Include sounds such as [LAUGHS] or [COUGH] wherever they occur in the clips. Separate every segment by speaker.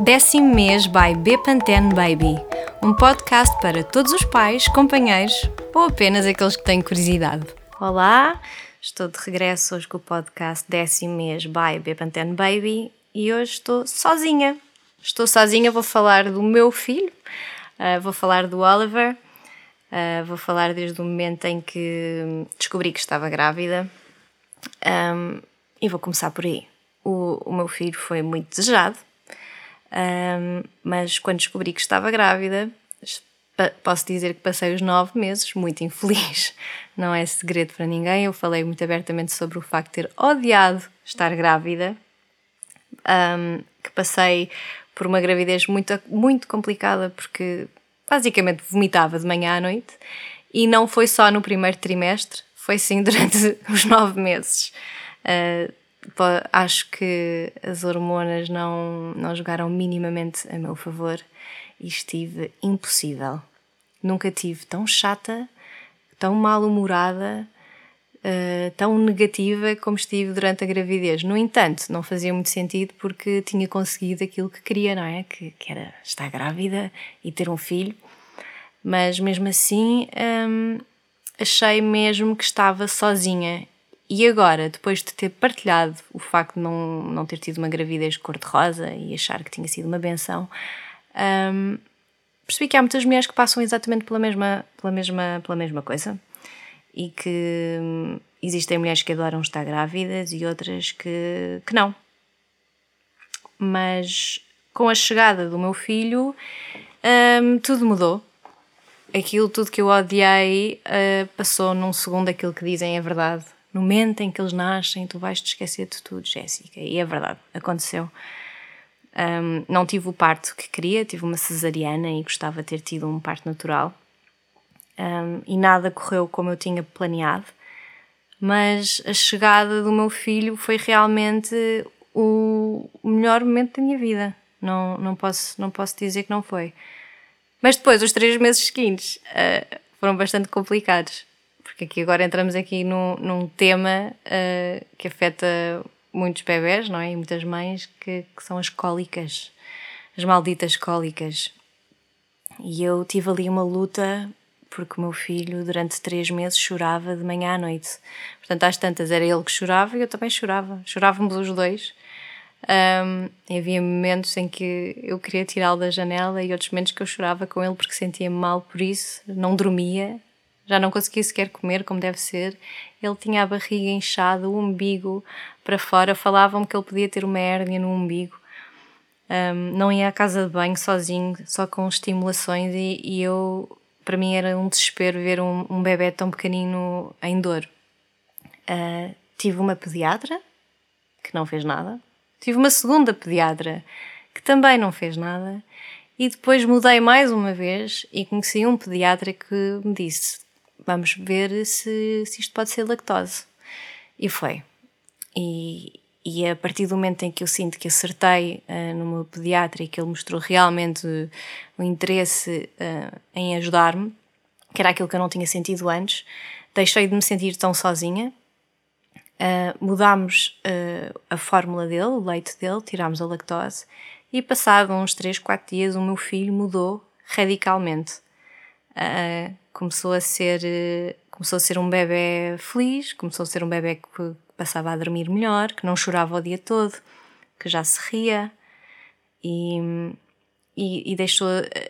Speaker 1: Décimo mês by Bepantene Baby, um podcast para todos os pais, companheiros ou apenas aqueles que têm curiosidade. Olá, estou de regresso hoje com o podcast Décimo mês by Bepantene Baby e hoje estou sozinha. Estou sozinha, vou falar do meu filho, uh, vou falar do Oliver, uh, vou falar desde o momento em que descobri que estava grávida um, e vou começar por aí. O, o meu filho foi muito desejado, um, mas quando descobri que estava grávida, posso dizer que passei os nove meses muito infeliz. [LAUGHS] Não é segredo para ninguém. Eu falei muito abertamente sobre o facto de ter odiado estar grávida, um, que passei por uma gravidez muito, muito complicada, porque basicamente vomitava de manhã à noite. E não foi só no primeiro trimestre, foi sim [LAUGHS] durante os nove meses. Uh, acho que as hormonas não, não jogaram minimamente a meu favor e estive impossível. Nunca tive tão chata, tão mal-humorada, uh, tão negativa como estive durante a gravidez. No entanto, não fazia muito sentido porque tinha conseguido aquilo que queria, não é? Que, que era estar grávida e ter um filho. Mas mesmo assim, um, achei mesmo que estava sozinha e agora, depois de ter partilhado o facto de não, não ter tido uma gravidez cor-de-rosa e achar que tinha sido uma benção, um, percebi que há muitas mulheres que passam exatamente pela mesma, pela mesma, pela mesma coisa e que hum, existem mulheres que adoram estar grávidas e outras que, que não. Mas com a chegada do meu filho, um, tudo mudou. Aquilo tudo que eu odiei uh, passou num segundo aquilo que dizem é verdade no momento em que eles nascem, tu vais te esquecer de tudo, Jéssica. E é verdade, aconteceu. Um, não tive o parto que queria, tive uma cesariana e gostava de ter tido um parto natural. Um, e nada correu como eu tinha planeado, mas a chegada do meu filho foi realmente o melhor momento da minha vida. Não, não, posso, não posso dizer que não foi. Mas depois, os três meses seguintes uh, foram bastante complicados porque aqui agora entramos aqui num, num tema uh, que afeta muitos bebés, não é? E muitas mães, que, que, são as cólicas, as malditas cólicas. E eu tive ali uma luta porque o meu filho durante três meses chorava de manhã à noite. Portanto, às tantas era ele que chorava e eu também chorava. Chorávamos os dois. Um, havia momentos em que eu queria tirá-lo da janela e outros momentos que eu chorava com ele porque sentia-me mal por isso, não dormia, já não conseguia sequer comer como deve ser. Ele tinha a barriga inchada, o umbigo para fora. Falavam-me que ele podia ter uma hérnia no umbigo. Um, não ia à casa de banho sozinho, só com estimulações, e, e eu, para mim, era um desespero ver um, um bebê tão pequenino em dor. Uh, tive uma pediatra que não fez nada, tive uma segunda pediatra que também não fez nada, e depois mudei mais uma vez e conheci um pediatra que me disse: vamos ver se, se isto pode ser lactose. E foi. E, e a partir do momento em que eu sinto que acertei uh, no meu pediatra e que ele mostrou realmente o interesse uh, em ajudar-me, que era aquilo que eu não tinha sentido antes, deixei de me sentir tão sozinha. Uh, mudámos a fórmula dele, o leite dele, tirámos a lactose e passado uns 3, 4 dias o meu filho mudou radicalmente. Começou a ser começou a ser um bebê feliz, começou a ser um bebê que passava a dormir melhor, que não chorava o dia todo, que já se ria e, e, e deixou,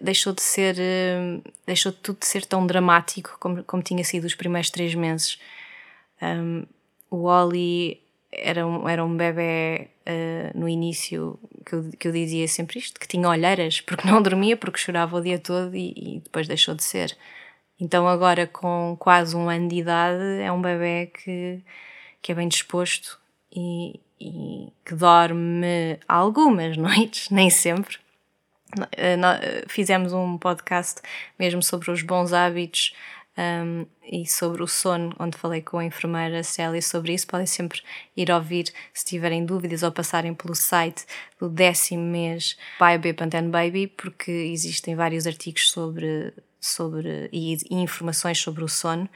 Speaker 1: deixou de ser deixou tudo de ser tão dramático como, como tinha sido os primeiros três meses. Um, o Oli era um, era um bebê uh, no início que eu, que eu dizia sempre isto, que tinha olheiras, porque não dormia, porque chorava o dia todo e, e depois deixou de ser. Então agora com quase um ano de idade é um bebê que, que é bem disposto e, e que dorme algumas [LAUGHS] noites, nem sempre. Eh, fizemos um podcast mesmo sobre os bons hábitos um, e sobre o sono, onde falei com a enfermeira Célia sobre isso. Podem sempre ir ouvir se tiverem dúvidas ou passarem pelo site do décimo mês Baby Pantene Baby, porque existem vários artigos sobre sobre e, e informações sobre o sono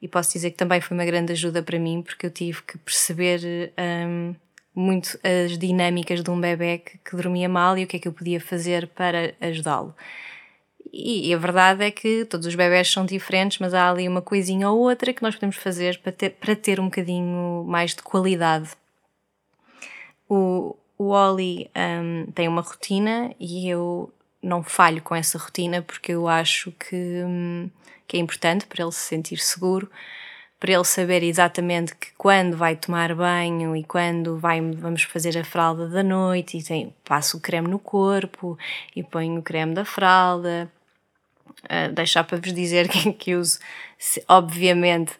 Speaker 1: e posso dizer que também foi uma grande ajuda para mim porque eu tive que perceber um, muito as dinâmicas de um bebê que, que dormia mal e o que é que eu podia fazer para ajudá-lo. E, e a verdade é que todos os bebés são diferentes, mas há ali uma coisinha ou outra que nós podemos fazer para ter, para ter um bocadinho mais de qualidade. O, o Oli um, tem uma rotina e eu não falho com essa rotina porque eu acho que, um, que é importante para ele se sentir seguro, para ele saber exatamente que quando vai tomar banho e quando vai, vamos fazer a fralda da noite e tem, passo o creme no corpo e ponho o creme da fralda. Uh, deixar para vos dizer [LAUGHS] que, que uso, obviamente,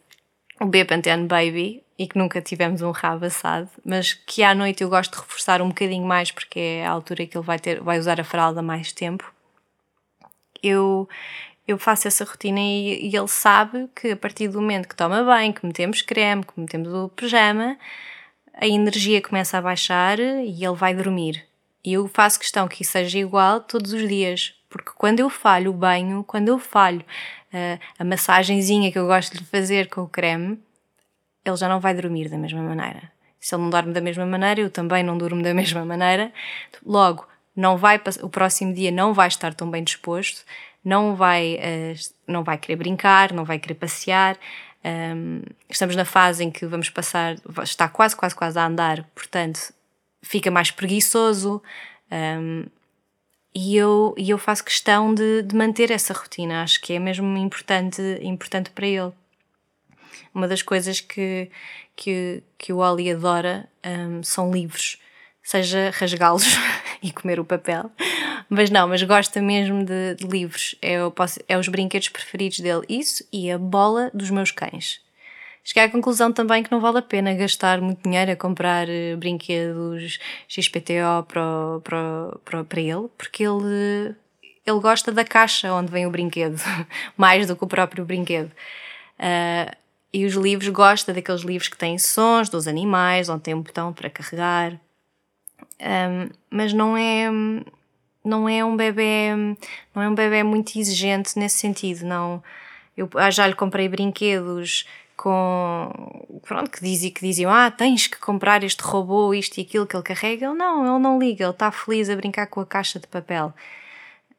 Speaker 1: o B-Pantene Baby e que nunca tivemos um rabo assado, mas que à noite eu gosto de reforçar um bocadinho mais porque é a altura que ele vai, ter, vai usar a fralda mais tempo. Eu, eu faço essa rotina e, e ele sabe que a partir do momento que toma bem, que metemos creme, que metemos o pijama, a energia começa a baixar e ele vai dormir. E eu faço questão que isso seja igual todos os dias, porque quando eu falho o banho, quando eu falho uh, a massagenzinha que eu gosto de fazer com o creme, ele já não vai dormir da mesma maneira. Se ele não dorme da mesma maneira, eu também não durmo da [LAUGHS] mesma maneira. Logo, não vai, o próximo dia não vai estar tão bem disposto, não vai, uh, não vai querer brincar, não vai querer passear. Um, estamos na fase em que vamos passar, está quase, quase, quase a andar, portanto, fica mais preguiçoso. Um, e eu, e eu faço questão de, de manter essa rotina, acho que é mesmo importante, importante para ele. Uma das coisas que, que, que o Oli adora um, são livros, seja rasgá-los [LAUGHS] e comer o papel, mas não, mas gosta mesmo de, de livros, é, posso, é os brinquedos preferidos dele, isso e a bola dos meus cães. Cheguei à conclusão também que não vale a pena gastar muito dinheiro a comprar uh, brinquedos XPTO para, para, para, para ele, porque ele, ele gosta da caixa onde vem o brinquedo, [LAUGHS] mais do que o próprio brinquedo. Uh, e os livros, gosta daqueles livros que têm sons dos animais, onde tem um botão para carregar. Um, mas não é não é um bebê não é um bebê muito exigente nesse sentido não eu já lhe comprei brinquedos com pronto que dizia que diziam ah tens que comprar este robô isto e aquilo que ele carrega ele não ele não liga ele está feliz a brincar com a caixa de papel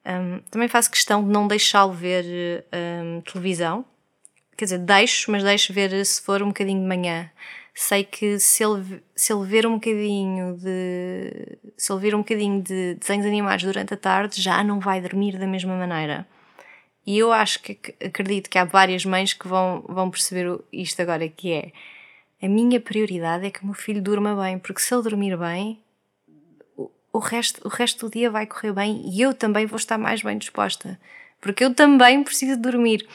Speaker 1: um, também faço questão de não deixá-lo ver um, televisão quer dizer, deixo, mas deixo ver se for um bocadinho de manhã. Sei que se ele, se ele ver um bocadinho de. Se ele ver um bocadinho de desenhos animados durante a tarde, já não vai dormir da mesma maneira. E eu acho que acredito que há várias mães que vão, vão perceber isto agora, que é a minha prioridade é que o meu filho durma bem, porque se ele dormir bem, o resto, o resto do dia vai correr bem e eu também vou estar mais bem disposta. Porque eu também preciso dormir.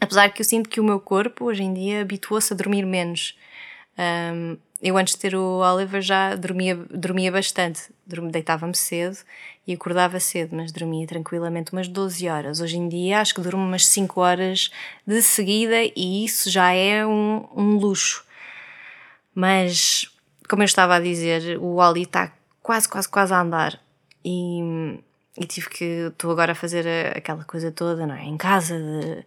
Speaker 1: Apesar que eu sinto que o meu corpo hoje em dia habituou-se a dormir menos. Um, eu antes de ter o Oliver já dormia, dormia bastante. Deitava-me cedo e acordava cedo, mas dormia tranquilamente umas 12 horas. Hoje em dia acho que durmo umas 5 horas de seguida e isso já é um, um luxo. Mas, como eu estava a dizer, o Oli está quase, quase, quase a andar. E, e tive que. Estou agora a fazer aquela coisa toda, não é? Em casa de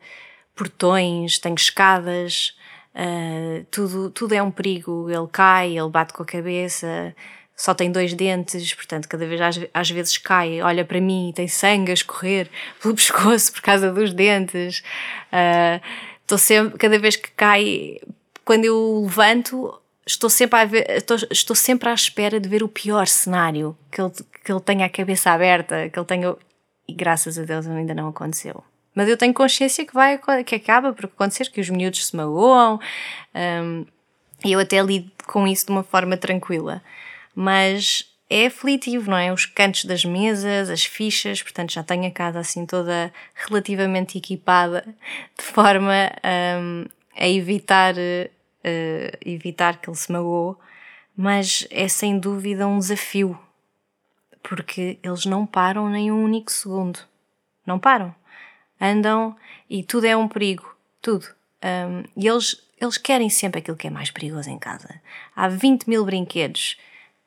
Speaker 1: portões, tem escadas, uh, tudo, tudo é um perigo. Ele cai, ele bate com a cabeça, só tem dois dentes, portanto, cada vez às, às vezes cai, olha para mim e tem sangue a escorrer [LAUGHS] pelo pescoço por causa dos dentes. Estou uh, sempre, cada vez que cai, quando eu levanto, estou sempre, a ver, estou, estou sempre à espera de ver o pior cenário, que ele, que ele tenha a cabeça aberta, que ele tenha. E graças a Deus ainda não aconteceu. Mas eu tenho consciência que vai que acaba por acontecer, que os miúdos se magoam, um, eu até lido com isso de uma forma tranquila. Mas é aflitivo, não é? Os cantos das mesas, as fichas, portanto já tenho a casa assim toda relativamente equipada, [LAUGHS] de forma um, a evitar, uh, evitar que ele se magoe, mas é sem dúvida um desafio, porque eles não param nem um único segundo. Não param andam e tudo é um perigo, tudo. Um, e eles, eles querem sempre aquilo que é mais perigoso em casa. Há 20 mil brinquedos,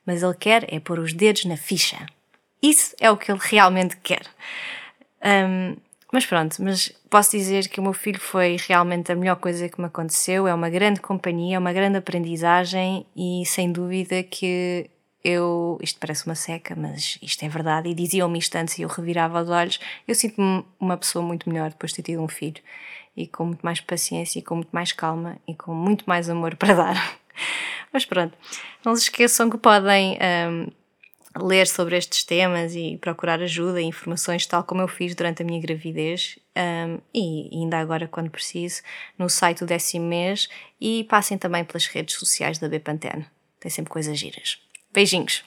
Speaker 1: mas ele quer é pôr os dedos na ficha. Isso é o que ele realmente quer. Um, Mas pronto, mas posso dizer que o meu filho foi realmente a melhor coisa que me aconteceu. É uma grande companhia, é uma grande aprendizagem e sem dúvida que eu. Isto parece uma seca, mas isto é verdade. E diziam-me isto antes e eu revirava os olhos. Eu sinto-me uma pessoa muito melhor depois de ter tido um filho e com muito mais paciência e com muito mais calma e com muito mais amor para dar. [LAUGHS] Mas pronto, não se esqueçam que podem. Um, ler sobre estes temas e procurar ajuda e informações, tal como eu fiz durante a minha gravidez um, e ainda agora, quando preciso, no site do décimo mês e passem também pelas redes sociais da Bepantene. Tem sempre coisas giras. Beijinhos!